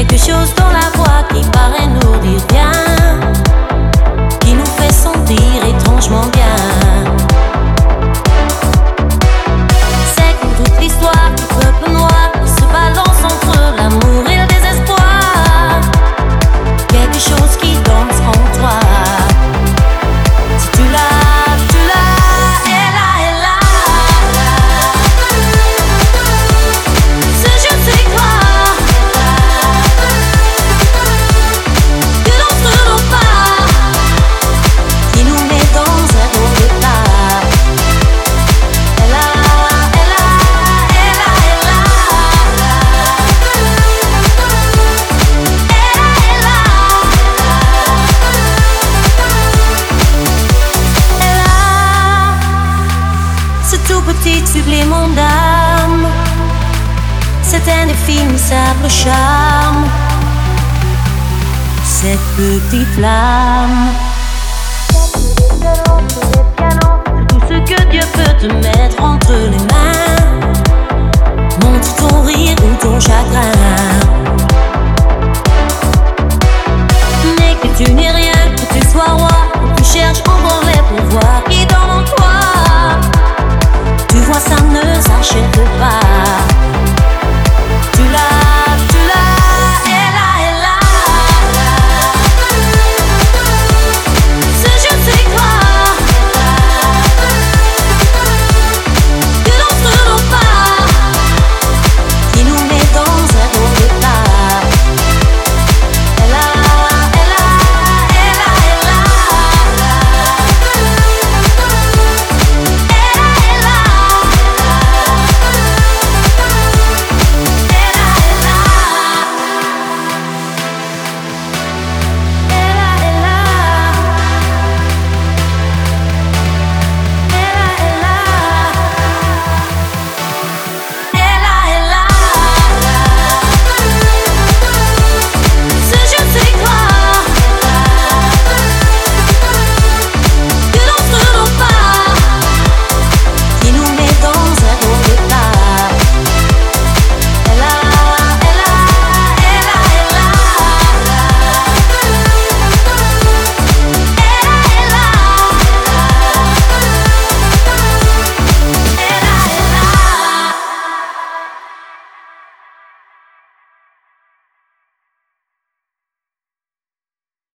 Quelque chose dans la voix qui paraît nous dire bien, petit supplément d'âme, cet indéfinissable charme, cette petite flamme. Tout ce que Dieu peut te mettre entre les mains, montre ton rire ou ton chagrin. Mais que tu n'es rien, que tu sois roi, tu cherches encore les pouvoirs qui dorment en toi.